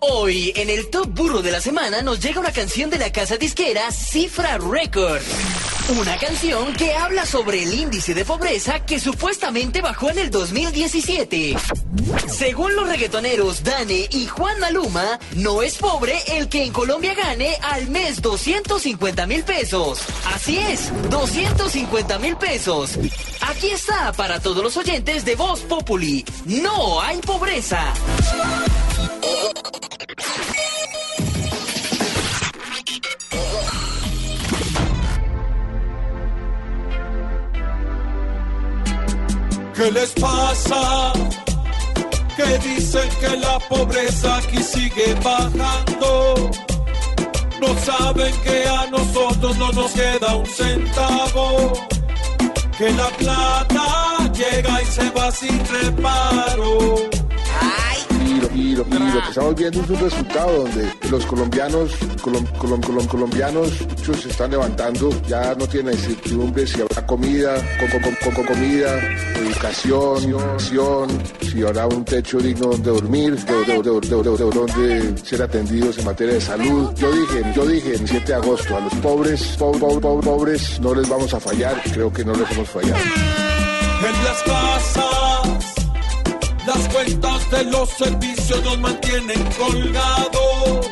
Hoy, en el Top Burro de la Semana, nos llega una canción de la casa disquera Cifra Record. Una canción que habla sobre el índice de pobreza que supuestamente bajó en el 2017. Según los reggaetoneros Dane y Juan Maluma, no es pobre el que en Colombia gane al mes 250 mil pesos. Así es, 250 mil pesos. Aquí está para todos los oyentes de Voz Populi. No hay pobreza. ¿Qué les pasa? Que dicen que la pobreza aquí sigue bajando. No saben que a nosotros no nos queda un centavo. Que la plata llega y se va sin reparo y lo, que estamos viendo es un resultado donde los colombianos, colombianos, muchos se están levantando, ya no tienen incertidumbre si habrá comida, con, comida, educación, si habrá un techo digno donde dormir, donde ser atendidos en materia de salud. Yo dije, yo dije el 7 de agosto, a los pobres, pobres, pobres, no les vamos a fallar, creo que no les hemos fallado. En las cuentas de los servicios nos mantienen colgados.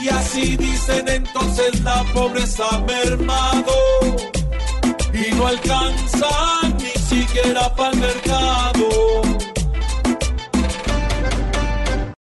Y así dicen entonces la pobreza mermado. Y no alcanza ni siquiera para el mercado.